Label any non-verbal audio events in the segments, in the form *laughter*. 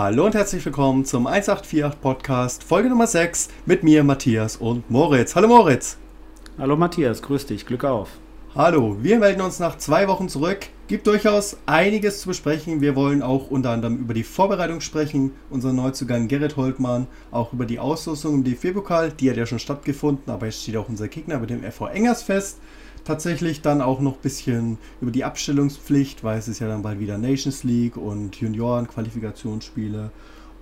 Hallo und herzlich willkommen zum 1848 Podcast, Folge Nummer 6 mit mir, Matthias und Moritz. Hallo Moritz. Hallo Matthias, grüß dich, Glück auf. Hallo, wir melden uns nach zwei Wochen zurück. Gibt durchaus einiges zu besprechen. Wir wollen auch unter anderem über die Vorbereitung sprechen, unseren Neuzugang Gerrit Holtmann, auch über die Auslosung im DFB-Pokal, die hat ja schon stattgefunden, aber jetzt steht auch unser Gegner mit dem FV Engers fest. Tatsächlich dann auch noch ein bisschen über die Abstellungspflicht, weil es ist ja dann bald wieder Nations League und Junioren-Qualifikationsspiele.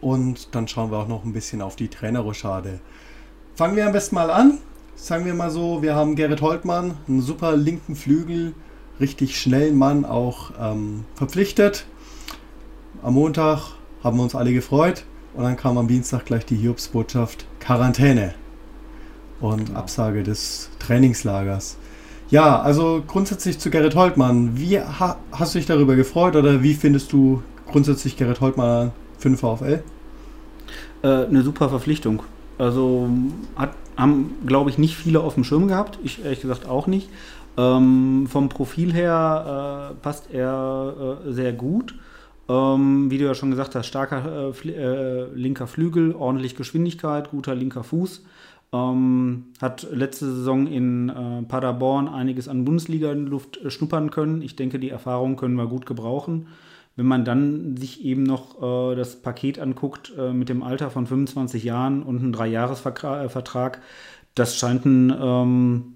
Und dann schauen wir auch noch ein bisschen auf die Trainerrochade. Fangen wir am besten mal an sagen wir mal so, wir haben Gerrit Holtmann, einen super linken Flügel, richtig schnellen Mann auch ähm, verpflichtet. Am Montag haben wir uns alle gefreut und dann kam am Dienstag gleich die Hiobsbotschaft Quarantäne und genau. Absage des Trainingslagers. Ja, also grundsätzlich zu Gerrit Holtmann. Wie ha, hast du dich darüber gefreut oder wie findest du grundsätzlich Gerrit Holtmann für den VfL? Äh, eine super Verpflichtung. Also hat haben, glaube ich, nicht viele auf dem Schirm gehabt. Ich ehrlich gesagt auch nicht. Ähm, vom Profil her äh, passt er äh, sehr gut. Ähm, wie du ja schon gesagt hast, starker äh, äh linker Flügel, ordentlich Geschwindigkeit, guter linker Fuß. Ähm, hat letzte Saison in äh, Paderborn einiges an Bundesliga-Luft äh, schnuppern können. Ich denke, die Erfahrung können wir gut gebrauchen. Wenn man dann sich eben noch äh, das Paket anguckt äh, mit dem Alter von 25 Jahren und einem Dreijahresvertrag, das scheint ein ähm,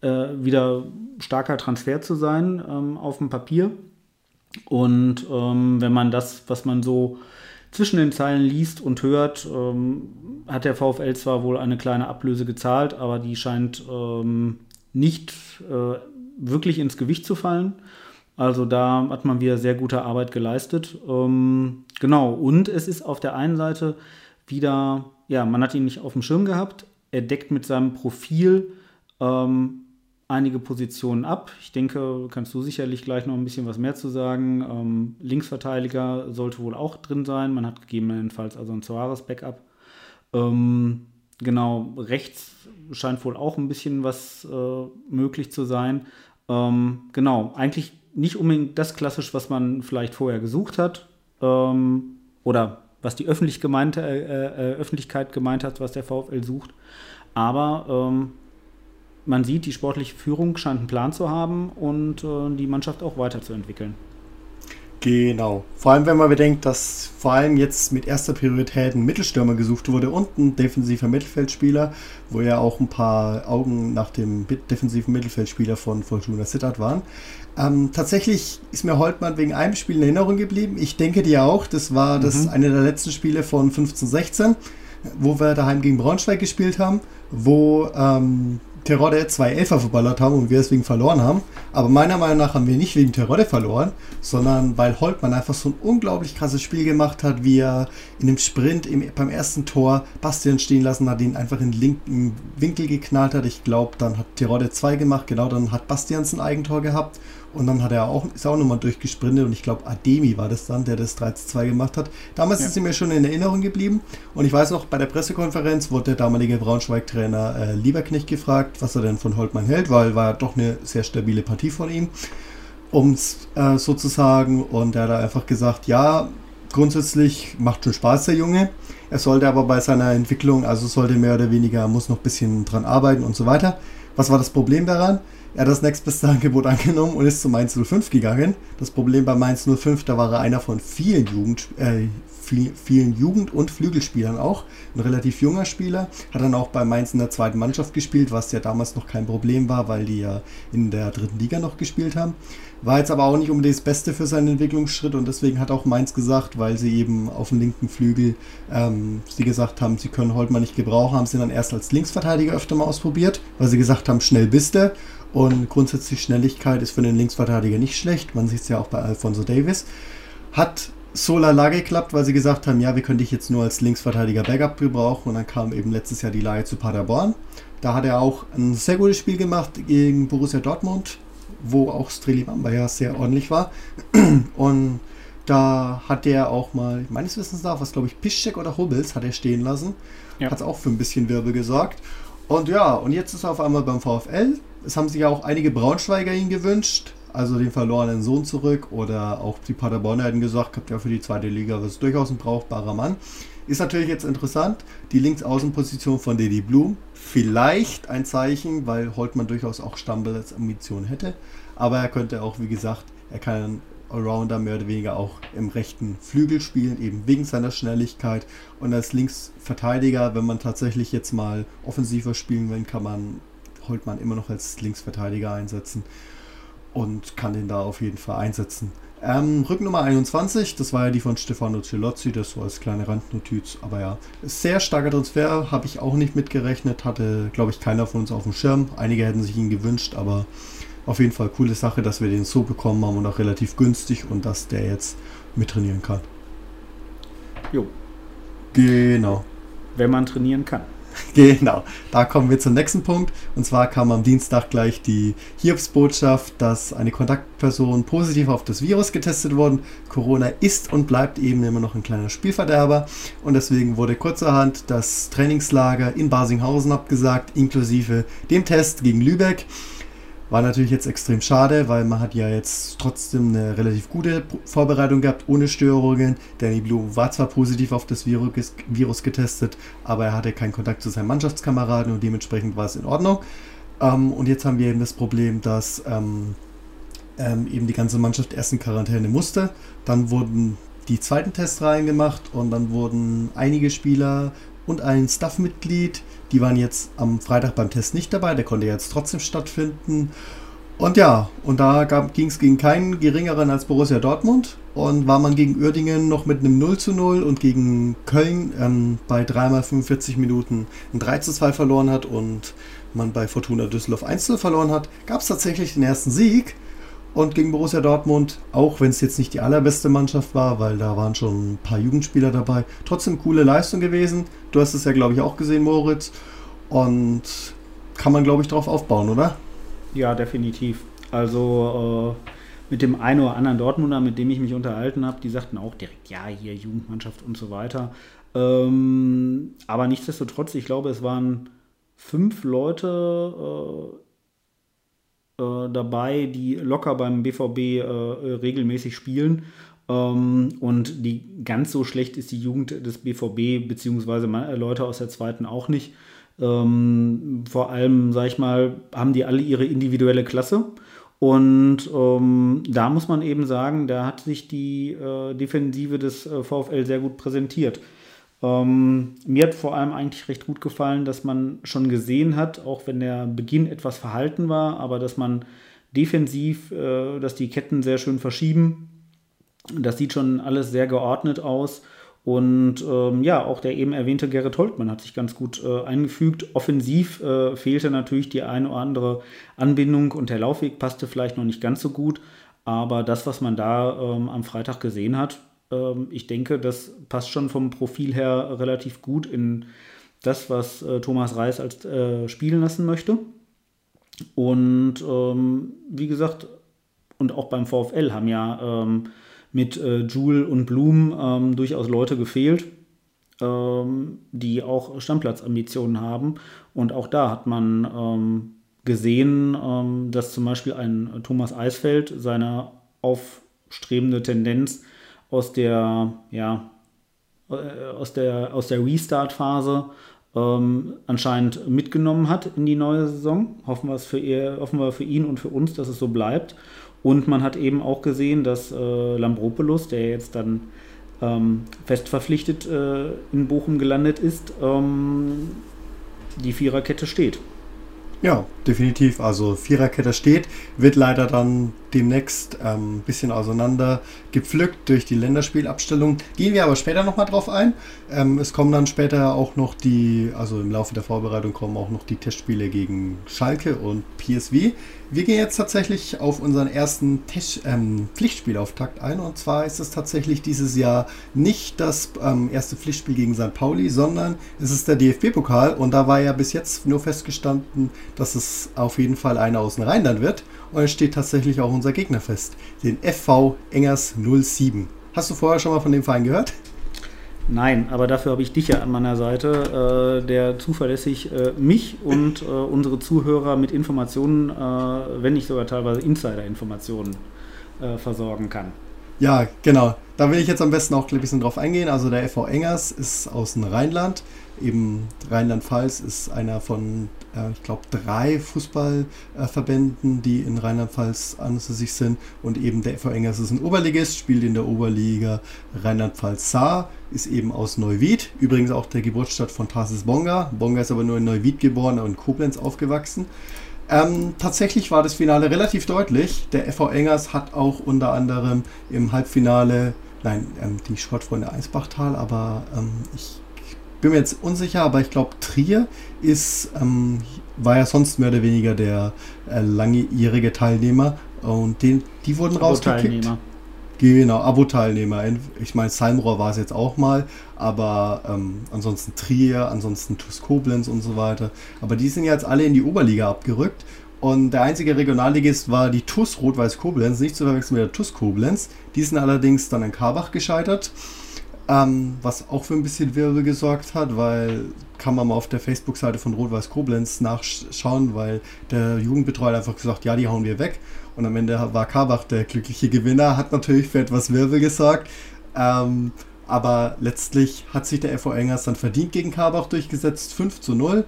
äh, wieder starker Transfer zu sein ähm, auf dem Papier. Und ähm, wenn man das, was man so zwischen den Zeilen liest und hört, ähm, hat der VfL zwar wohl eine kleine Ablöse gezahlt, aber die scheint ähm, nicht äh, wirklich ins Gewicht zu fallen. Also da hat man wieder sehr gute Arbeit geleistet. Ähm, genau, und es ist auf der einen Seite wieder, ja, man hat ihn nicht auf dem Schirm gehabt. Er deckt mit seinem Profil ähm, einige Positionen ab. Ich denke, kannst du sicherlich gleich noch ein bisschen was mehr zu sagen. Ähm, Linksverteidiger sollte wohl auch drin sein. Man hat gegebenenfalls also ein Suarez-Backup. Ähm, genau, rechts scheint wohl auch ein bisschen was äh, möglich zu sein. Ähm, genau, eigentlich nicht unbedingt das klassisch, was man vielleicht vorher gesucht hat ähm, oder was die öffentlich gemeinte, äh, äh, Öffentlichkeit gemeint hat, was der VfL sucht. Aber ähm, man sieht, die sportliche Führung scheint einen Plan zu haben und äh, die Mannschaft auch weiterzuentwickeln. Genau. Vor allem, wenn man bedenkt, dass vor allem jetzt mit erster Priorität ein Mittelstürmer gesucht wurde und ein defensiver Mittelfeldspieler, wo ja auch ein paar Augen nach dem defensiven Mittelfeldspieler von Fortuna Sittard waren. Ähm, tatsächlich ist mir Holtmann wegen einem Spiel in Erinnerung geblieben. Ich denke dir auch, das war mhm. das eine der letzten Spiele von 15-16, wo wir daheim gegen Braunschweig gespielt haben, wo ähm, Terodde zwei Elfer verballert haben und wir deswegen verloren haben. Aber meiner Meinung nach haben wir nicht wegen Terodde verloren, sondern weil Holtmann einfach so ein unglaublich krasses Spiel gemacht hat, wie er in dem Sprint im, beim ersten Tor Bastian stehen lassen hat, ihn einfach in den linken Winkel geknallt hat. Ich glaube, dann hat Terodde zwei gemacht, genau, dann hat Bastians ein Eigentor gehabt und dann hat er auch, ist auch nochmal durchgesprintet und ich glaube, Ademi war das dann, der das 3-2 gemacht hat. Damals ja. ist sie mir schon in Erinnerung geblieben. Und ich weiß noch, bei der Pressekonferenz wurde der damalige Braunschweig-Trainer äh, Lieberknecht gefragt, was er denn von Holtmann hält, weil war doch eine sehr stabile Partie von ihm, um es äh, sozusagen. Und er hat einfach gesagt, ja, grundsätzlich macht schon Spaß, der Junge. Er sollte aber bei seiner Entwicklung, also sollte mehr oder weniger, muss noch ein bisschen dran arbeiten und so weiter. Was war das Problem daran? Er hat das nächstbeste Angebot angenommen und ist zu Mainz 05 gegangen. Das Problem bei Mainz 05, da war er einer von vielen Jugend, äh, vielen Jugend- und Flügelspielern auch. Ein relativ junger Spieler. Hat dann auch bei Mainz in der zweiten Mannschaft gespielt, was ja damals noch kein Problem war, weil die ja in der dritten Liga noch gespielt haben. War jetzt aber auch nicht unbedingt das Beste für seinen Entwicklungsschritt und deswegen hat auch Mainz gesagt, weil sie eben auf dem linken Flügel ähm, sie gesagt haben, sie können Holtmann nicht gebrauchen, haben sie dann erst als Linksverteidiger öfter mal ausprobiert, weil sie gesagt haben, schnell bist du. Und grundsätzlich Schnelligkeit ist für den Linksverteidiger nicht schlecht. Man sieht es ja auch bei Alfonso Davis. Hat so lala geklappt, weil sie gesagt haben, ja, wir können dich jetzt nur als Linksverteidiger Backup gebrauchen. Und dann kam eben letztes Jahr die Leihe zu Paderborn. Da hat er auch ein sehr gutes Spiel gemacht gegen Borussia Dortmund, wo auch Strelimamba ja sehr ordentlich war. *clears throat* Und da hat er auch mal, meines Wissens nach, was glaube ich, Piszczek oder Hubbels hat er stehen lassen. Ja. Hat auch für ein bisschen Wirbel gesorgt. Und ja, und jetzt ist er auf einmal beim VfL. Es haben sich ja auch einige Braunschweiger ihn gewünscht. also den verlorenen Sohn zurück. Oder auch die Paderborner hätten gesagt, habt ja für die zweite Liga, das ist durchaus ein brauchbarer Mann. Ist natürlich jetzt interessant, die Linksaußenposition von Didi Blum. Vielleicht ein Zeichen, weil Holtmann durchaus auch Stammel als Ambition hätte. Aber er könnte auch, wie gesagt, er kann Allrounder mehr oder weniger auch im rechten Flügel spielen, eben wegen seiner Schnelligkeit. Und als Linksverteidiger, wenn man tatsächlich jetzt mal offensiver spielen will, kann man Holtmann immer noch als Linksverteidiger einsetzen und kann den da auf jeden Fall einsetzen. Ähm, Rücknummer 21, das war ja die von Stefano Celozzi, das so als kleine Randnotiz. Aber ja, sehr starker Transfer, habe ich auch nicht mitgerechnet, hatte, glaube ich, keiner von uns auf dem Schirm. Einige hätten sich ihn gewünscht, aber auf jeden Fall coole Sache, dass wir den so bekommen haben und auch relativ günstig und dass der jetzt mittrainieren kann. Jo. Genau. Wenn man trainieren kann. *laughs* Genau, da kommen wir zum nächsten Punkt. Und zwar kam am Dienstag gleich die Hiobsbotschaft, dass eine Kontaktperson positiv auf das Virus getestet wurde. Corona ist und bleibt eben immer noch ein kleiner Spielverderber. Und deswegen wurde kurzerhand das Trainingslager in Basinghausen abgesagt, inklusive dem Test gegen Lübeck. War natürlich jetzt extrem schade, weil man hat ja jetzt trotzdem eine relativ gute Vorbereitung gehabt, ohne Störungen. Danny Blue war zwar positiv auf das Virus, getestet, aber er hatte keinen Kontakt zu seinen Mannschaftskameraden und dementsprechend war es in Ordnung. Ähm, und jetzt haben wir eben das Problem, dass ähm, ähm, eben die ganze Mannschaft erst in Quarantäne musste. Dann wurden die zweiten Testreihen gemacht und dann wurden einige Spieler und ein Staff-Mitglied die waren jetzt am Freitag beim Test nicht dabei, der konnte jetzt trotzdem stattfinden. Und ja, und da ging es gegen keinen geringeren als Borussia Dortmund. Und war man gegen Uerdingen noch mit einem 0 zu 0 und gegen Köln ähm, bei dreimal 45 Minuten ein 3 zu 2 verloren hat und man bei Fortuna Düsseldorf 1 zu verloren hat, gab es tatsächlich den ersten Sieg. Und gegen Borussia Dortmund, auch wenn es jetzt nicht die allerbeste Mannschaft war, weil da waren schon ein paar Jugendspieler dabei, trotzdem coole Leistung gewesen. Du hast es ja, glaube ich, auch gesehen, Moritz. Und kann man, glaube ich, darauf aufbauen, oder? Ja, definitiv. Also äh, mit dem einen oder anderen Dortmunder, mit dem ich mich unterhalten habe, die sagten auch direkt, ja, hier Jugendmannschaft und so weiter. Ähm, aber nichtsdestotrotz, ich glaube, es waren fünf Leute äh, dabei, die locker beim BVB äh, regelmäßig spielen. Ähm, und die ganz so schlecht ist die Jugend des BVB, beziehungsweise Leute aus der zweiten auch nicht. Ähm, vor allem, sag ich mal, haben die alle ihre individuelle Klasse. Und ähm, da muss man eben sagen, da hat sich die äh, Defensive des äh, VfL sehr gut präsentiert. Ähm, mir hat vor allem eigentlich recht gut gefallen, dass man schon gesehen hat, auch wenn der Beginn etwas verhalten war, aber dass man defensiv, äh, dass die Ketten sehr schön verschieben. Das sieht schon alles sehr geordnet aus. Und ähm, ja, auch der eben erwähnte Gerrit Holtmann hat sich ganz gut äh, eingefügt. Offensiv äh, fehlte natürlich die eine oder andere Anbindung und der Laufweg passte vielleicht noch nicht ganz so gut. Aber das, was man da ähm, am Freitag gesehen hat, ähm, ich denke, das passt schon vom Profil her relativ gut in das, was äh, Thomas Reis als äh, spielen lassen möchte. Und ähm, wie gesagt, und auch beim VfL haben ja ähm, mit äh, Jule und Blum ähm, durchaus Leute gefehlt, ähm, die auch Stammplatzambitionen haben. Und auch da hat man ähm, gesehen, dass zum Beispiel ein Thomas Eisfeld seine aufstrebende Tendenz aus der, ja, äh, aus der, aus der Restart-Phase ähm, anscheinend mitgenommen hat in die neue Saison. Hoffen, für ihr, hoffen wir für ihn und für uns, dass es so bleibt. Und man hat eben auch gesehen, dass äh, Lambropoulos, der jetzt dann ähm, fest verpflichtet äh, in Bochum gelandet ist, ähm, die Viererkette steht. Ja, definitiv. Also Viererkette steht, wird leider dann demnächst ein ähm, bisschen auseinander gepflückt durch die Länderspielabstellung. Gehen wir aber später nochmal drauf ein. Ähm, es kommen dann später auch noch die, also im Laufe der Vorbereitung kommen auch noch die Testspiele gegen Schalke und PSV. Wir gehen jetzt tatsächlich auf unseren ersten Test, ähm, Pflichtspielauftakt ein. Und zwar ist es tatsächlich dieses Jahr nicht das ähm, erste Pflichtspiel gegen St. Pauli, sondern es ist der DFB-Pokal. Und da war ja bis jetzt nur festgestanden, dass es auf jeden Fall einer aus dem Rheinland wird. Und es steht tatsächlich auch unser Gegner fest, den FV Engers 07. Hast du vorher schon mal von dem Verein gehört? Nein, aber dafür habe ich dich ja an meiner Seite, äh, der zuverlässig äh, mich und äh, unsere Zuhörer mit Informationen, äh, wenn nicht sogar teilweise Insider-Informationen äh, versorgen kann. Ja, genau. Da will ich jetzt am besten auch ein bisschen drauf eingehen. Also der FV Engers ist aus dem Rheinland. Eben Rheinland-Pfalz ist einer von äh, ich glaube, drei Fußballverbänden, die in Rheinland-Pfalz ansässig sind. Und eben der FV Engers ist ein Oberligist, spielt in der Oberliga Rheinland-Pfalz Saar, ist eben aus Neuwied. Übrigens auch der Geburtsstadt von Tarsis Bonga. Bonga ist aber nur in Neuwied geboren und in Koblenz aufgewachsen. Ähm, tatsächlich war das Finale relativ deutlich. Der FV Engers hat auch unter anderem im Halbfinale, nein, ähm, die Sportfreunde Eisbachtal, aber ähm, ich bin mir jetzt unsicher, aber ich glaube, Trier ist, ähm, war ja sonst mehr oder weniger der äh, langjährige Teilnehmer und den, die wurden rausgekickt. Genau, Abo-Teilnehmer. Ich meine, Salmrohr war es jetzt auch mal, aber ähm, ansonsten Trier, ansonsten TuS Koblenz und so weiter. Aber die sind jetzt alle in die Oberliga abgerückt. Und der einzige Regionalligist war die TuS Rot-Weiß Koblenz, nicht zu verwechseln mit der TuS Koblenz. Die sind allerdings dann in Karbach gescheitert. Ähm, was auch für ein bisschen Wirbel gesorgt hat, weil kann man mal auf der Facebook-Seite von Rot-Weiß Koblenz nachschauen, weil der Jugendbetreuer einfach gesagt, ja, die hauen wir weg. Und am Ende war Karbach der glückliche Gewinner, hat natürlich für etwas Wirbel gesorgt. Ähm, aber letztlich hat sich der FV Engers dann verdient gegen Karbach durchgesetzt, 5 zu 0.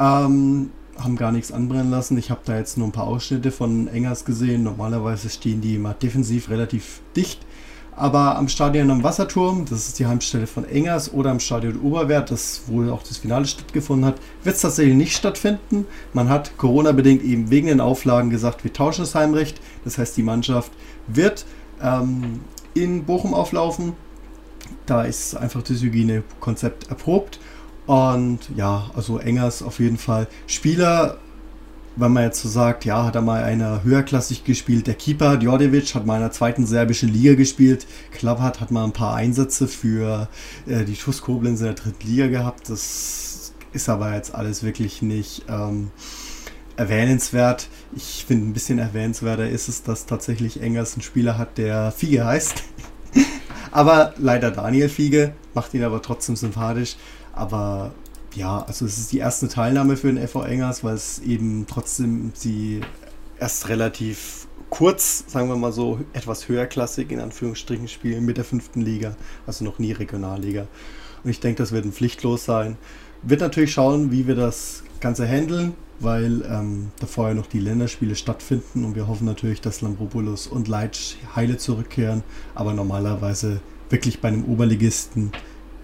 Ähm, haben gar nichts anbrennen lassen. Ich habe da jetzt nur ein paar Ausschnitte von Engers gesehen. Normalerweise stehen die immer defensiv relativ dicht aber am Stadion am Wasserturm, das ist die Heimstelle von Engers, oder am Stadion Oberwert, das wohl auch das Finale stattgefunden hat, wird es tatsächlich nicht stattfinden. Man hat Corona-bedingt eben wegen den Auflagen gesagt, wir tauschen das Heimrecht. Das heißt, die Mannschaft wird ähm, in Bochum auflaufen. Da ist einfach das Hygienekonzept erprobt. Und ja, also Engers auf jeden Fall. Spieler wenn man jetzt so sagt, ja, hat er mal einer höherklassig gespielt. Der Keeper Djordjevic hat mal in der zweiten serbischen Liga gespielt. Klappert hat mal ein paar Einsätze für äh, die TuS in der dritten Liga gehabt. Das ist aber jetzt alles wirklich nicht ähm, erwähnenswert. Ich finde, ein bisschen erwähnenswerter ist es, dass tatsächlich Engers einen Spieler hat, der Fiege heißt. *laughs* aber leider Daniel Fiege, macht ihn aber trotzdem sympathisch. Aber ja, also es ist die erste Teilnahme für den FV Engers, weil es eben trotzdem sie erst relativ kurz, sagen wir mal so, etwas höherklassig in Anführungsstrichen spielen mit der fünften Liga, also noch nie Regionalliga. Und ich denke, das wird ein Pflichtlos sein. Wird natürlich schauen, wie wir das Ganze handeln, weil ähm, da vorher noch die Länderspiele stattfinden und wir hoffen natürlich, dass Lambropoulos und Leitsch heile zurückkehren, aber normalerweise wirklich bei einem Oberligisten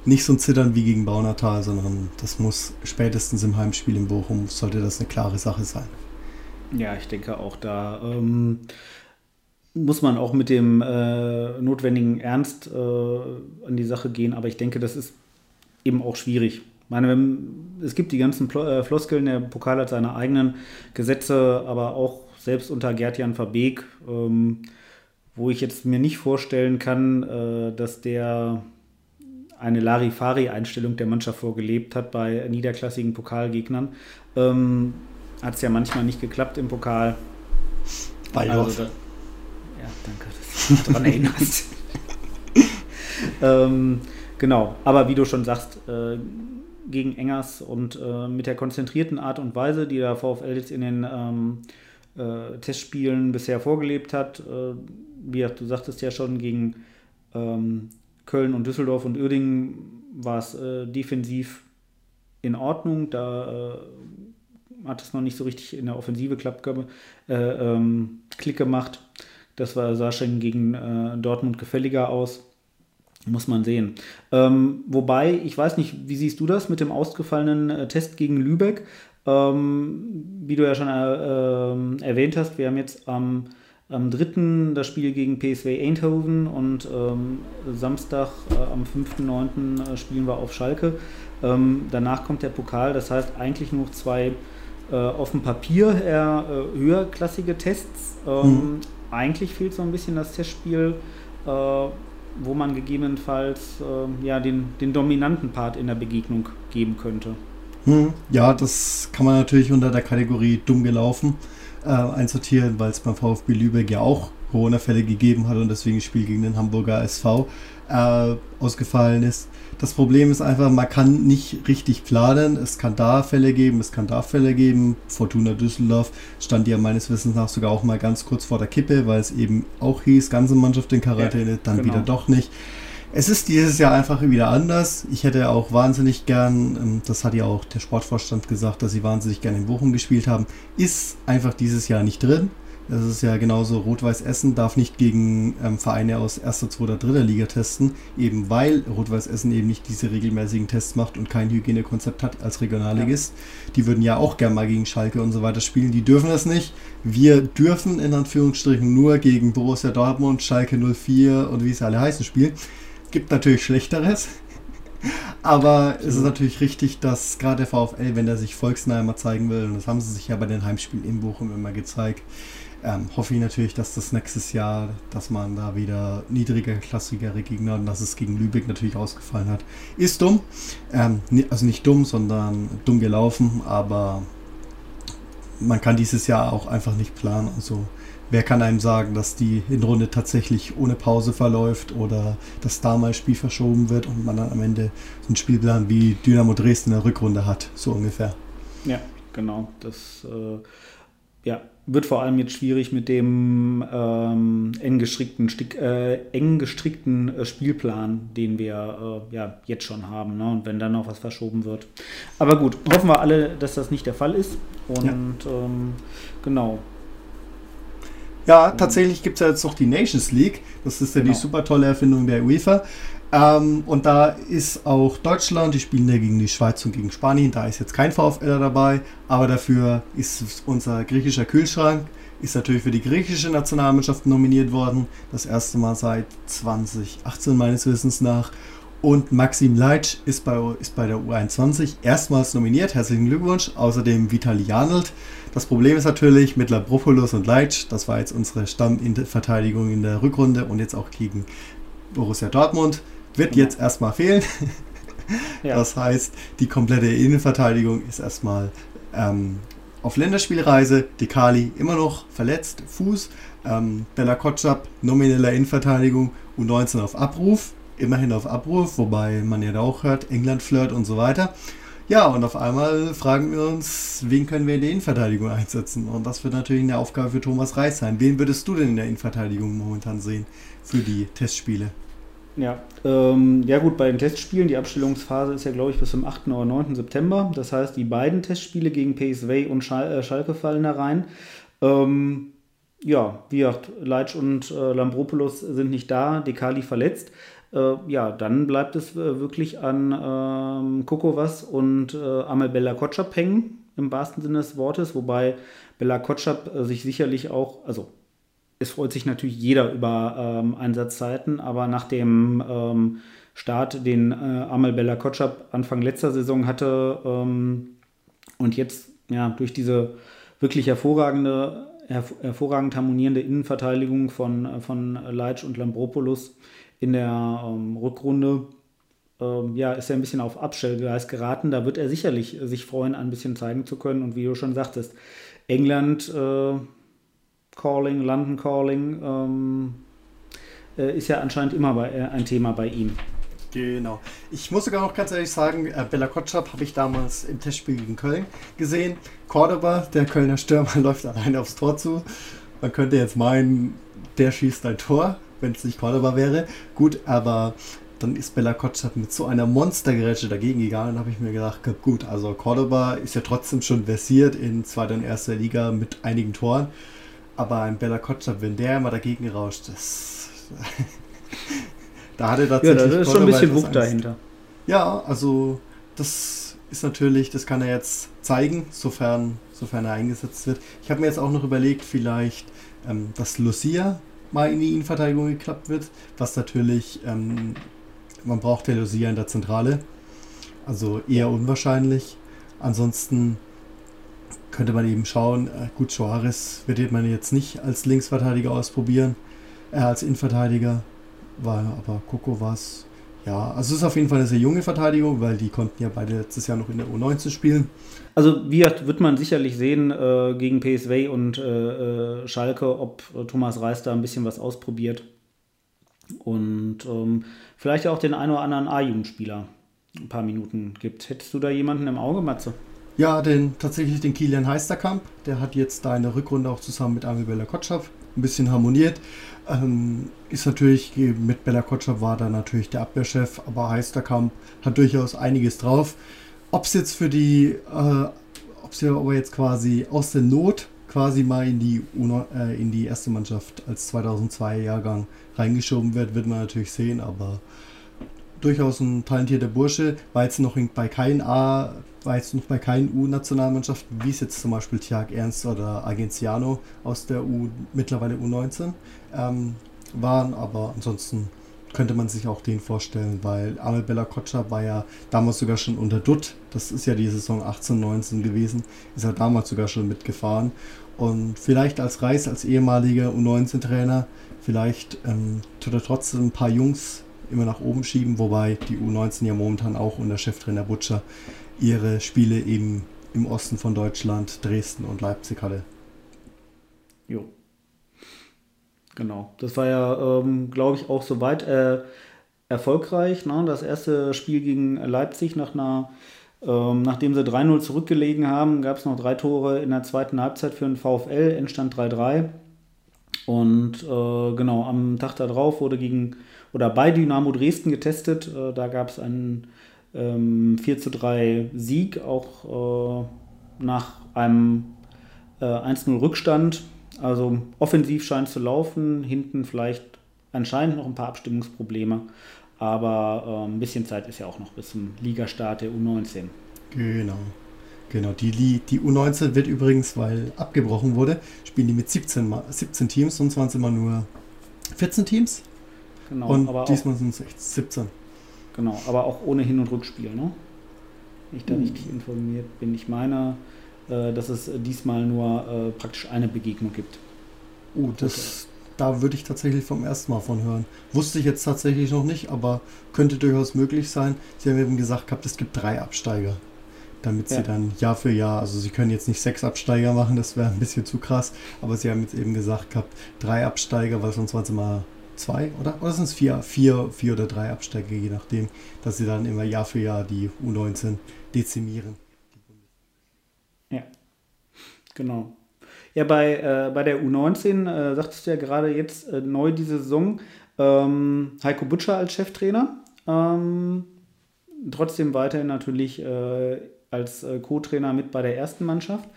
nicht so ein Zittern wie gegen Baunatal, sondern das muss spätestens im Heimspiel in Bochum, sollte das eine klare Sache sein. Ja, ich denke auch da ähm, muss man auch mit dem äh, notwendigen Ernst äh, an die Sache gehen, aber ich denke, das ist eben auch schwierig. Ich meine, wenn, es gibt die ganzen Pl äh, Floskeln, der Pokal hat seine eigenen Gesetze, aber auch selbst unter Gerd-Jan Verbeek, ähm, wo ich jetzt mir nicht vorstellen kann, äh, dass der eine Larifari-Einstellung der Mannschaft vorgelebt hat bei niederklassigen Pokalgegnern. Ähm, hat es ja manchmal nicht geklappt im Pokal. Bei also da, Ja, danke, dass du mich daran erinnerst. *laughs* ähm, genau, aber wie du schon sagst, äh, gegen Engers und äh, mit der konzentrierten Art und Weise, die der VfL jetzt in den ähm, äh, Testspielen bisher vorgelebt hat, äh, wie du sagtest ja schon, gegen ähm, Köln und Düsseldorf und Uerdingen war es äh, defensiv in Ordnung. Da äh, hat es noch nicht so richtig in der Offensive Klapp, äh, ähm, Klick gemacht. Das war, sah schon gegen äh, Dortmund gefälliger aus. Muss man sehen. Ähm, wobei, ich weiß nicht, wie siehst du das mit dem ausgefallenen äh, Test gegen Lübeck? Ähm, wie du ja schon äh, ähm, erwähnt hast, wir haben jetzt am am 3. das Spiel gegen PSV Eindhoven und ähm, Samstag äh, am 5.9. Äh, spielen wir auf Schalke. Ähm, danach kommt der Pokal, das heißt eigentlich nur zwei äh, auf dem Papier eher äh, höherklassige Tests. Ähm, mhm. Eigentlich fehlt so ein bisschen das Testspiel, äh, wo man gegebenenfalls äh, ja, den, den dominanten Part in der Begegnung geben könnte. Mhm. Ja, das kann man natürlich unter der Kategorie dumm gelaufen äh, einsortieren, weil es beim VfB Lübeck ja auch Corona-Fälle gegeben hat und deswegen Spiel gegen den Hamburger SV äh, ausgefallen ist. Das Problem ist einfach, man kann nicht richtig planen. Es kann da Fälle geben, es kann da Fälle geben. Fortuna Düsseldorf stand ja meines Wissens nach sogar auch mal ganz kurz vor der Kippe, weil es eben auch hieß, ganze Mannschaft in Quarantäne, ja, dann genau. wieder doch nicht. Es ist dieses Jahr einfach wieder anders. Ich hätte auch wahnsinnig gern, ähm, das hat ja auch der Sportvorstand gesagt, dass sie wahnsinnig gern in Bochum gespielt haben, ist einfach dieses Jahr nicht drin. Das ist ja genauso, Rot-Weiß Essen darf nicht gegen ähm, Vereine aus erster, zweiter, dritter Liga testen, eben weil Rot-Weiß Essen eben nicht diese regelmäßigen Tests macht und kein Hygienekonzept hat als Regionalligist. Ja. Die würden ja auch gerne mal gegen Schalke und so weiter spielen, die dürfen das nicht. Wir dürfen in Anführungsstrichen nur gegen Borussia Dortmund, Schalke 04 und wie es alle heißen spielen. Gibt natürlich Schlechteres. Aber es ist natürlich richtig, dass gerade der VfL, wenn er sich Volksnahmer zeigen will, und das haben sie sich ja bei den Heimspielen in Bochum immer gezeigt, ähm, hoffe ich natürlich, dass das nächstes Jahr, dass man da wieder niedriger, klassigere Gegner und dass es gegen Lübeck natürlich ausgefallen hat. Ist dumm. Ähm, also nicht dumm, sondern dumm gelaufen, aber man kann dieses Jahr auch einfach nicht planen. Also wer kann einem sagen, dass die Hinrunde tatsächlich ohne Pause verläuft oder dass da mal Spiel verschoben wird und man dann am Ende so einen Spielplan wie Dynamo Dresden in der Rückrunde hat, so ungefähr. Ja, genau. Das äh, ja, wird vor allem jetzt schwierig mit dem ähm, eng gestrickten, äh, eng gestrickten äh, Spielplan, den wir äh, ja jetzt schon haben. Ne? Und wenn dann noch was verschoben wird. Aber gut, hoffen wir alle, dass das nicht der Fall ist. Und ja. ähm, genau. Ja, tatsächlich gibt es ja jetzt noch die Nations League. Das ist ja genau. die super tolle Erfindung der UEFA. Ähm, und da ist auch Deutschland, die spielen ja gegen die Schweiz und gegen Spanien. Da ist jetzt kein VfL dabei, aber dafür ist unser griechischer Kühlschrank, ist natürlich für die griechische Nationalmannschaft nominiert worden. Das erste Mal seit 2018 meines Wissens nach. Und Maxim Leitsch ist bei, ist bei der U21 erstmals nominiert. Herzlichen Glückwunsch. Außerdem Vitali Janelt. Das Problem ist natürlich mit Labropoulos und Leitsch, das war jetzt unsere Stammverteidigung in der Rückrunde und jetzt auch gegen Borussia Dortmund wird genau. jetzt erstmal fehlen. *laughs* ja. Das heißt, die komplette Innenverteidigung ist erstmal ähm, auf Länderspielreise. Dekali immer noch verletzt, Fuß. Ähm, Bella Kotschap, nomineller Innenverteidigung, U19 auf Abruf. Immerhin auf Abruf, wobei man ja da auch hört, England flirt und so weiter. Ja, und auf einmal fragen wir uns, wen können wir in der Innenverteidigung einsetzen? Und das wird natürlich eine Aufgabe für Thomas Reis sein. Wen würdest du denn in der Innenverteidigung momentan sehen für die Testspiele? Ja, ähm, ja gut, bei den Testspielen, die Abstellungsphase ist ja, glaube ich, bis zum 8. oder 9. September. Das heißt, die beiden Testspiele gegen PSV und Schal äh, Schalke fallen da rein. Ähm, ja, wie gesagt, Leitsch und äh, Lambropoulos sind nicht da, Dekali verletzt. Äh, ja, dann bleibt es äh, wirklich an ähm, Kokowas und äh, Amel Bella Kotschap hängen, im wahrsten Sinne des Wortes, wobei Bella Kotschap äh, sich sicherlich auch, also es freut sich natürlich jeder über ähm, Einsatzzeiten, aber nach dem ähm, Start, den äh, Amel Bella Kotschap Anfang letzter Saison hatte ähm, und jetzt ja durch diese wirklich hervorragende, herv hervorragend harmonierende Innenverteidigung von, äh, von Leitsch und Lambropoulos in der ähm, Rückrunde ähm, ja, ist er ein bisschen auf Abstellgleis geraten. Da wird er sicherlich sich freuen, ein bisschen zeigen zu können. Und wie du schon sagtest, England äh, Calling, London Calling, ähm, äh, ist ja anscheinend immer bei, äh, ein Thema bei ihm. Genau. Ich muss sogar noch ganz ehrlich sagen, äh, Bella Kotschap habe ich damals im Testspiel gegen Köln gesehen. Cordoba, der Kölner Stürmer, *laughs* läuft alleine aufs Tor zu. Man könnte jetzt meinen, der schießt ein Tor, wenn es nicht Cordoba wäre. Gut, aber dann ist Bella Kotschap mit so einer Monstergerätsche dagegen gegangen und habe ich mir gedacht, gut, also Cordoba ist ja trotzdem schon versiert in zweiter und erster Liga mit einigen Toren. Aber ein Bella Kotschap, wenn der immer dagegen rauscht, das. *laughs* da hatte tatsächlich. Ja, da ist schon ein bisschen Wucht dahinter. Ja, also das ist natürlich, das kann er jetzt zeigen, sofern, sofern er eingesetzt wird. Ich habe mir jetzt auch noch überlegt, vielleicht, ähm, dass Lucia mal in die Innenverteidigung geklappt wird, was natürlich, ähm, man braucht ja Lucia in der Zentrale, also eher unwahrscheinlich. Ansonsten könnte man eben schauen, äh, gut, Suarez wird man jetzt nicht als Linksverteidiger ausprobieren, äh, als Innenverteidiger, war aber Coco war es. Ja, also es ist auf jeden Fall eine sehr junge Verteidigung, weil die konnten ja beide letztes Jahr noch in der U19 spielen. Also wie wird man sicherlich sehen äh, gegen PSV und äh, äh, Schalke, ob Thomas Reis da ein bisschen was ausprobiert. und ähm, vielleicht auch den einen oder anderen A-Jugendspieler ein paar Minuten gibt. Hättest du da jemanden im Auge, Matze? Ja, den, tatsächlich den Kilian Heisterkamp. Der hat jetzt da in der Rückrunde auch zusammen mit Amel Bella Kotschap ein bisschen harmoniert. Ähm, ist natürlich, mit Bella Kotschap war da natürlich der Abwehrchef, aber Heisterkamp hat durchaus einiges drauf. Ob es jetzt für die, äh, ob es ja aber jetzt quasi aus der Not quasi mal in die, UNO, äh, in die erste Mannschaft als 2002 Jahrgang reingeschoben wird, wird man natürlich sehen, aber durchaus ein talentierter Bursche, war jetzt noch bei keinen A, war jetzt noch bei keinen U-Nationalmannschaften, wie es jetzt zum Beispiel Tiag Ernst oder Agenciano aus der U, mittlerweile U19 ähm, waren, aber ansonsten könnte man sich auch den vorstellen, weil Amel Bella Kotscha war ja damals sogar schon unter Dutt, das ist ja die Saison 18, 19 gewesen, ist er damals sogar schon mitgefahren. Und vielleicht als Reis, als ehemaliger U19-Trainer, vielleicht ähm, tut er trotzdem ein paar Jungs immer nach oben schieben, wobei die U19 ja momentan auch unter Cheftrainer Butcher ihre Spiele eben im Osten von Deutschland, Dresden und Leipzig hatte. Jo. Genau. Das war ja, ähm, glaube ich, auch soweit äh, erfolgreich. Ne? Das erste Spiel gegen Leipzig nach einer ähm, nachdem sie 3-0 zurückgelegen haben, gab es noch drei Tore in der zweiten Halbzeit für den VfL, Endstand 3-3. Und äh, genau, am Tag darauf wurde gegen oder bei Dynamo Dresden getestet. Äh, da gab es einen ähm, 4 3 Sieg, auch äh, nach einem äh, 1-0 Rückstand. Also offensiv scheint es zu laufen, hinten vielleicht anscheinend noch ein paar Abstimmungsprobleme. Aber äh, ein bisschen Zeit ist ja auch noch bis zum Ligastart der U19. Genau. Genau, die, die U19 wird übrigens, weil abgebrochen wurde, spielen die mit 17, 17 Teams, sonst waren es immer nur 14 Teams. Genau, und diesmal sind es 17. Genau, aber auch ohne Hin- und Rückspiel, ne? Wenn ich da uh. richtig informiert bin. Ich meine, äh, dass es diesmal nur äh, praktisch eine Begegnung gibt. Uh, das, da würde ich tatsächlich vom ersten Mal von hören. Wusste ich jetzt tatsächlich noch nicht, aber könnte durchaus möglich sein. Sie haben eben gesagt gehabt, es gibt drei Absteiger. Damit ja. sie dann Jahr für Jahr, also sie können jetzt nicht sechs Absteiger machen, das wäre ein bisschen zu krass, aber sie haben jetzt eben gesagt gehabt, drei Absteiger, weil sonst waren es immer zwei oder, oder sind es vier, vier, vier oder drei Absteiger, je nachdem, dass sie dann immer Jahr für Jahr die U19 dezimieren. Ja, genau. Ja, bei, äh, bei der U19 äh, sagtest du ja gerade jetzt äh, neu diese Saison ähm, Heiko Butscher als Cheftrainer. Ähm, trotzdem weiterhin natürlich äh, als äh, Co-Trainer mit bei der ersten Mannschaft.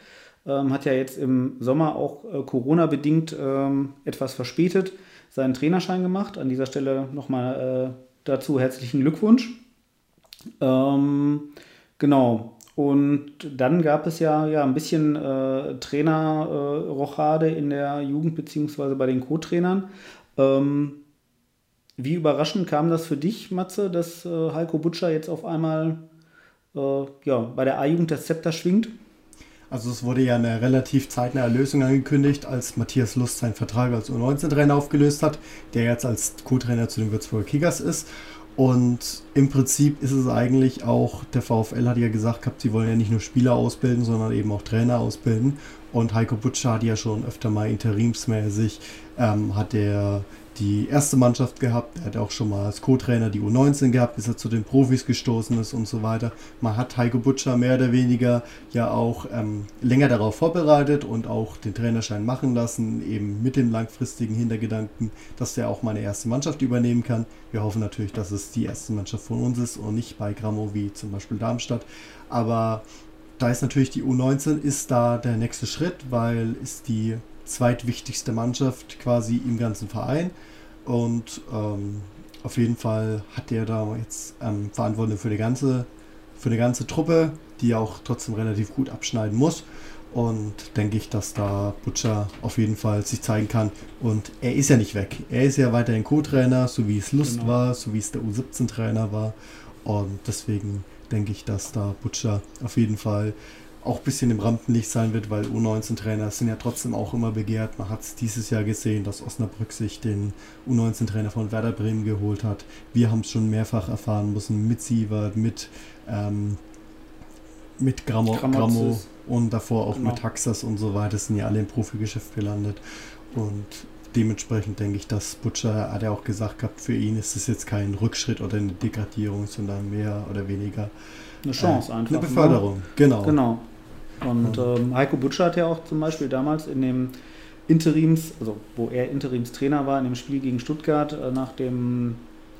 Ähm, hat ja jetzt im Sommer auch äh, Corona-bedingt ähm, etwas verspätet seinen Trainerschein gemacht. An dieser Stelle nochmal dazu herzlichen Glückwunsch. Ähm, genau. Und dann gab es ja, ja ein bisschen äh, Trainerrochade äh, in der Jugend beziehungsweise bei den Co-Trainern. Ähm, wie überraschend kam das für dich, Matze, dass äh, Heiko Butscher jetzt auf einmal äh, ja, bei der A-Jugend das Zepter schwingt? Also es wurde ja eine relativ zeitnahe Lösung angekündigt, als Matthias Lust seinen Vertrag als U19-Trainer aufgelöst hat, der jetzt als Co-Trainer zu den Würzburger Kickers ist. Und im Prinzip ist es eigentlich auch, der VfL hat ja gesagt gehabt, sie wollen ja nicht nur Spieler ausbilden, sondern eben auch Trainer ausbilden. Und Heiko Butscher hat ja schon öfter mal interimsmäßig, ähm, hat er die erste Mannschaft gehabt. Er hat auch schon mal als Co-Trainer die U19 gehabt, bis er zu den Profis gestoßen ist und so weiter. Man hat Heiko Butcher mehr oder weniger ja auch ähm, länger darauf vorbereitet und auch den Trainerschein machen lassen, eben mit dem langfristigen Hintergedanken, dass er auch mal eine erste Mannschaft übernehmen kann. Wir hoffen natürlich, dass es die erste Mannschaft von uns ist und nicht bei Grammo wie zum Beispiel Darmstadt. Aber da ist natürlich die U19 ist da der nächste Schritt, weil ist die zweitwichtigste Mannschaft quasi im ganzen Verein. Und ähm, auf jeden Fall hat er da jetzt ähm, Verantwortung für die ganze, für die ganze Truppe, die auch trotzdem relativ gut abschneiden muss. Und denke ich, dass da Butcher auf jeden Fall sich zeigen kann. Und er ist ja nicht weg. Er ist ja weiterhin Co-Trainer, so wie es Lust genau. war, so wie es der U17-Trainer war. Und deswegen denke ich, dass da Butcher auf jeden Fall auch ein bisschen im Rampenlicht sein wird, weil U19-Trainer sind ja trotzdem auch immer begehrt. Man hat es dieses Jahr gesehen, dass Osnabrück sich den U19-Trainer von Werder Bremen geholt hat. Wir haben es schon mehrfach erfahren müssen mit Sievert, mit, ähm, mit Grammo, Grammo und davor auch genau. mit Taxas und so weiter. Das sind ja alle im Profigeschäft gelandet. Und dementsprechend denke ich, dass Butcher, hat er auch gesagt gehabt, für ihn ist es jetzt kein Rückschritt oder eine Degradierung, sondern mehr oder weniger eine Chance äh, einfach. Eine Beförderung, ne? genau. Genau. Und ähm, Heiko Butcher hat ja auch zum Beispiel damals in dem Interims, also wo er Interimstrainer war, in dem Spiel gegen Stuttgart äh, nach dem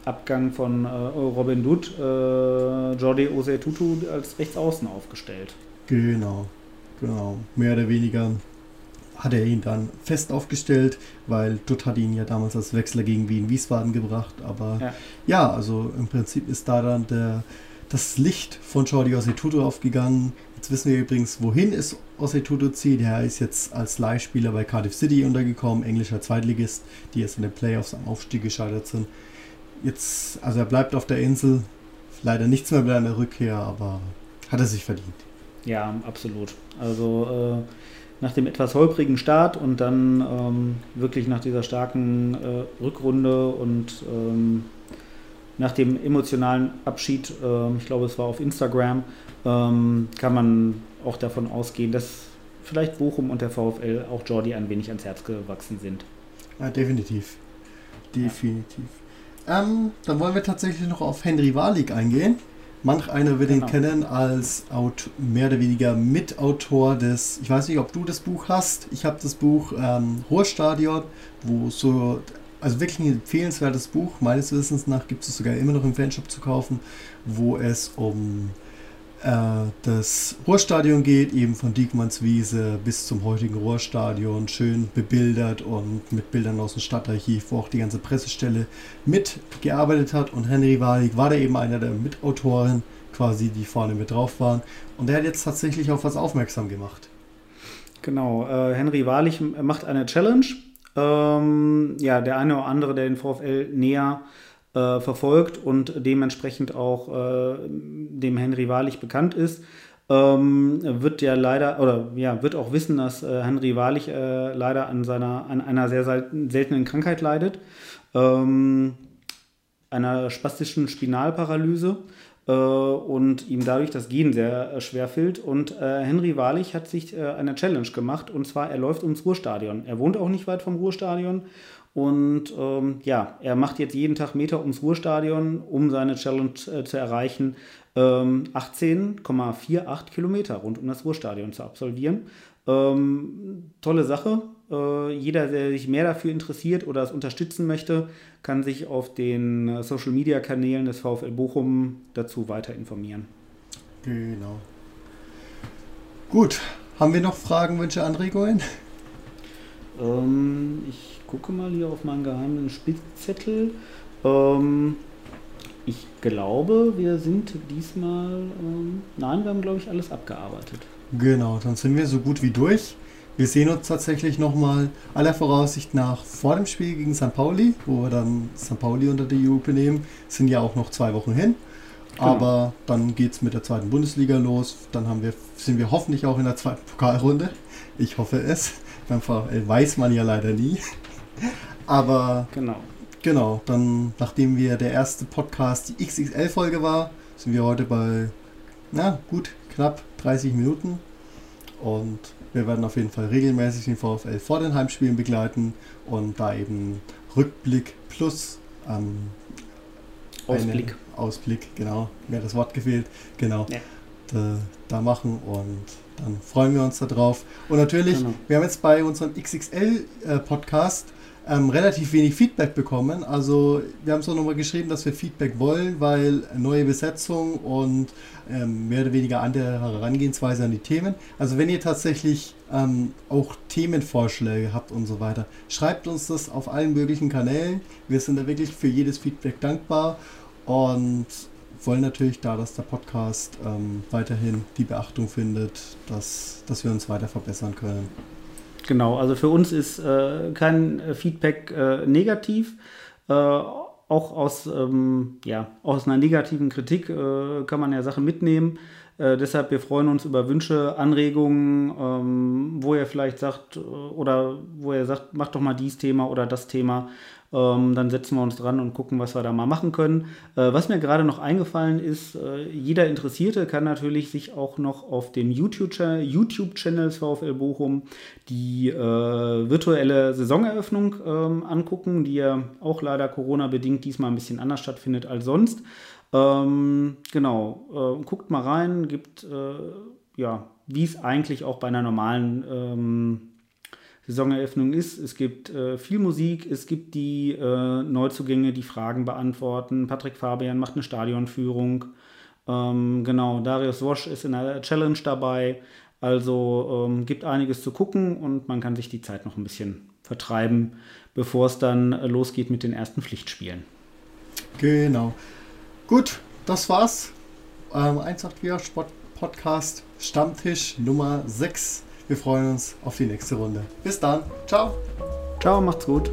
Abgang von äh, Robin Dutt, äh, Jordi Tutu als Rechtsaußen aufgestellt. Genau, genau. Mehr oder weniger hat er ihn dann fest aufgestellt, weil Dutt hat ihn ja damals als Wechsler gegen Wien Wiesbaden gebracht. Aber ja, ja also im Prinzip ist da dann der, das Licht von Jordi Osetuto aufgegangen. Jetzt wissen wir übrigens, wohin es Osetuto zieht. Er ist jetzt als Leihspieler bei Cardiff City untergekommen, englischer Zweitligist, die jetzt in den Playoffs am Aufstieg gescheitert sind. Jetzt, also er bleibt auf der Insel. Leider nichts mehr bei einer Rückkehr, aber hat er sich verdient. Ja, absolut. Also äh, nach dem etwas holprigen Start und dann ähm, wirklich nach dieser starken äh, Rückrunde und ähm, nach dem emotionalen Abschied, äh, ich glaube es war auf Instagram, ähm, kann man auch davon ausgehen, dass vielleicht Bochum und der VfL auch Jordi ein wenig ans Herz gewachsen sind. Ja, definitiv. Definitiv. Ja. Ähm, dann wollen wir tatsächlich noch auf Henry Walik eingehen. Manch einer wird genau. ihn kennen als Aut mehr oder weniger Mitautor des, ich weiß nicht, ob du das Buch hast. Ich habe das Buch ähm, Ruhrstadion, wo so, also wirklich ein empfehlenswertes Buch, meines Wissens nach gibt es sogar immer noch im Fanshop zu kaufen, wo es um das Ruhrstadion geht, eben von Diekmannswiese bis zum heutigen Ruhrstadion, schön bebildert und mit Bildern aus dem Stadtarchiv, wo auch die ganze Pressestelle mitgearbeitet hat. Und Henry Walig war da eben einer der Mitautoren, quasi, die vorne mit drauf waren. Und der hat jetzt tatsächlich auf was aufmerksam gemacht. Genau, äh, Henry Wahrlich macht eine Challenge. Ähm, ja, der eine oder andere, der den VfL näher äh, verfolgt und dementsprechend auch äh, dem Henry Wahrlich bekannt ist, ähm, wird ja leider oder ja wird auch wissen, dass äh, Henry Wahrlich äh, leider an seiner an einer sehr seltenen Krankheit leidet, ähm, einer spastischen Spinalparalyse äh, und ihm dadurch das Gehen sehr äh, schwer fällt. Und äh, Henry Wahrlich hat sich äh, eine Challenge gemacht und zwar er läuft ums Ruhrstadion. Er wohnt auch nicht weit vom Ruhrstadion und ähm, ja, er macht jetzt jeden Tag Meter ums Ruhrstadion, um seine Challenge äh, zu erreichen, ähm, 18,48 Kilometer rund um das Ruhrstadion zu absolvieren. Ähm, tolle Sache. Äh, jeder, der sich mehr dafür interessiert oder es unterstützen möchte, kann sich auf den äh, Social Media Kanälen des VfL Bochum dazu weiter informieren. Genau. Gut, haben wir noch Fragen, Wünsche, Anregungen? Ähm, ich gucke mal hier auf meinen geheimen Spitzzettel. Ähm, ich glaube, wir sind diesmal. Ähm, nein, wir haben, glaube ich, alles abgearbeitet. Genau, dann sind wir so gut wie durch. Wir sehen uns tatsächlich nochmal aller Voraussicht nach vor dem Spiel gegen St. Pauli, wo wir dann St. Pauli unter die Lupe nehmen. Sind ja auch noch zwei Wochen hin. Genau. Aber dann geht es mit der zweiten Bundesliga los. Dann haben wir, sind wir hoffentlich auch in der zweiten Pokalrunde. Ich hoffe es. Beim VfL weiß man ja leider nie. *laughs* Aber genau. Genau, dann nachdem wir der erste Podcast die XXL-Folge war, sind wir heute bei na, gut knapp 30 Minuten. Und wir werden auf jeden Fall regelmäßig den VfL vor den Heimspielen begleiten und da eben Rückblick plus ähm, Ausblick. Ausblick, genau. Mir hat das Wort gefehlt. Genau. Ja. Da, da, machen und dann freuen wir uns darauf. Und natürlich, genau. wir haben jetzt bei unserem XXL-Podcast äh, ähm, relativ wenig Feedback bekommen. Also wir haben es auch nochmal geschrieben, dass wir Feedback wollen, weil neue Besetzung und ähm, mehr oder weniger andere Herangehensweise an die Themen. Also wenn ihr tatsächlich ähm, auch Themenvorschläge habt und so weiter, schreibt uns das auf allen möglichen Kanälen. Wir sind da wirklich für jedes Feedback dankbar und wollen natürlich da, dass der Podcast ähm, weiterhin die Beachtung findet, dass, dass wir uns weiter verbessern können. Genau, also für uns ist äh, kein äh, Feedback äh, negativ. Äh, auch aus, ähm, ja, aus einer negativen Kritik äh, kann man ja Sachen mitnehmen. Äh, deshalb, wir freuen uns über Wünsche, Anregungen, ähm, wo ihr vielleicht sagt, oder wo ihr sagt, macht doch mal dies Thema oder das Thema. Ähm, dann setzen wir uns dran und gucken, was wir da mal machen können. Äh, was mir gerade noch eingefallen ist, äh, jeder Interessierte kann natürlich sich auch noch auf dem YouTube-Channel YouTube VfL Bochum die äh, virtuelle Saisoneröffnung ähm, angucken, die ja auch leider Corona-bedingt diesmal ein bisschen anders stattfindet als sonst. Ähm, genau, äh, guckt mal rein, gibt äh, ja, wie es eigentlich auch bei einer normalen ähm, Saisoneröffnung ist. Es gibt äh, viel Musik, es gibt die äh, Neuzugänge, die Fragen beantworten. Patrick Fabian macht eine Stadionführung. Ähm, genau, Darius Wosch ist in der Challenge dabei. Also ähm, gibt einiges zu gucken und man kann sich die Zeit noch ein bisschen vertreiben, bevor es dann losgeht mit den ersten Pflichtspielen. Genau. Gut, das war's. Ähm, 184 Sport Podcast Stammtisch Nummer 6. Wir freuen uns auf die nächste Runde. Bis dann. Ciao. Ciao, macht's gut.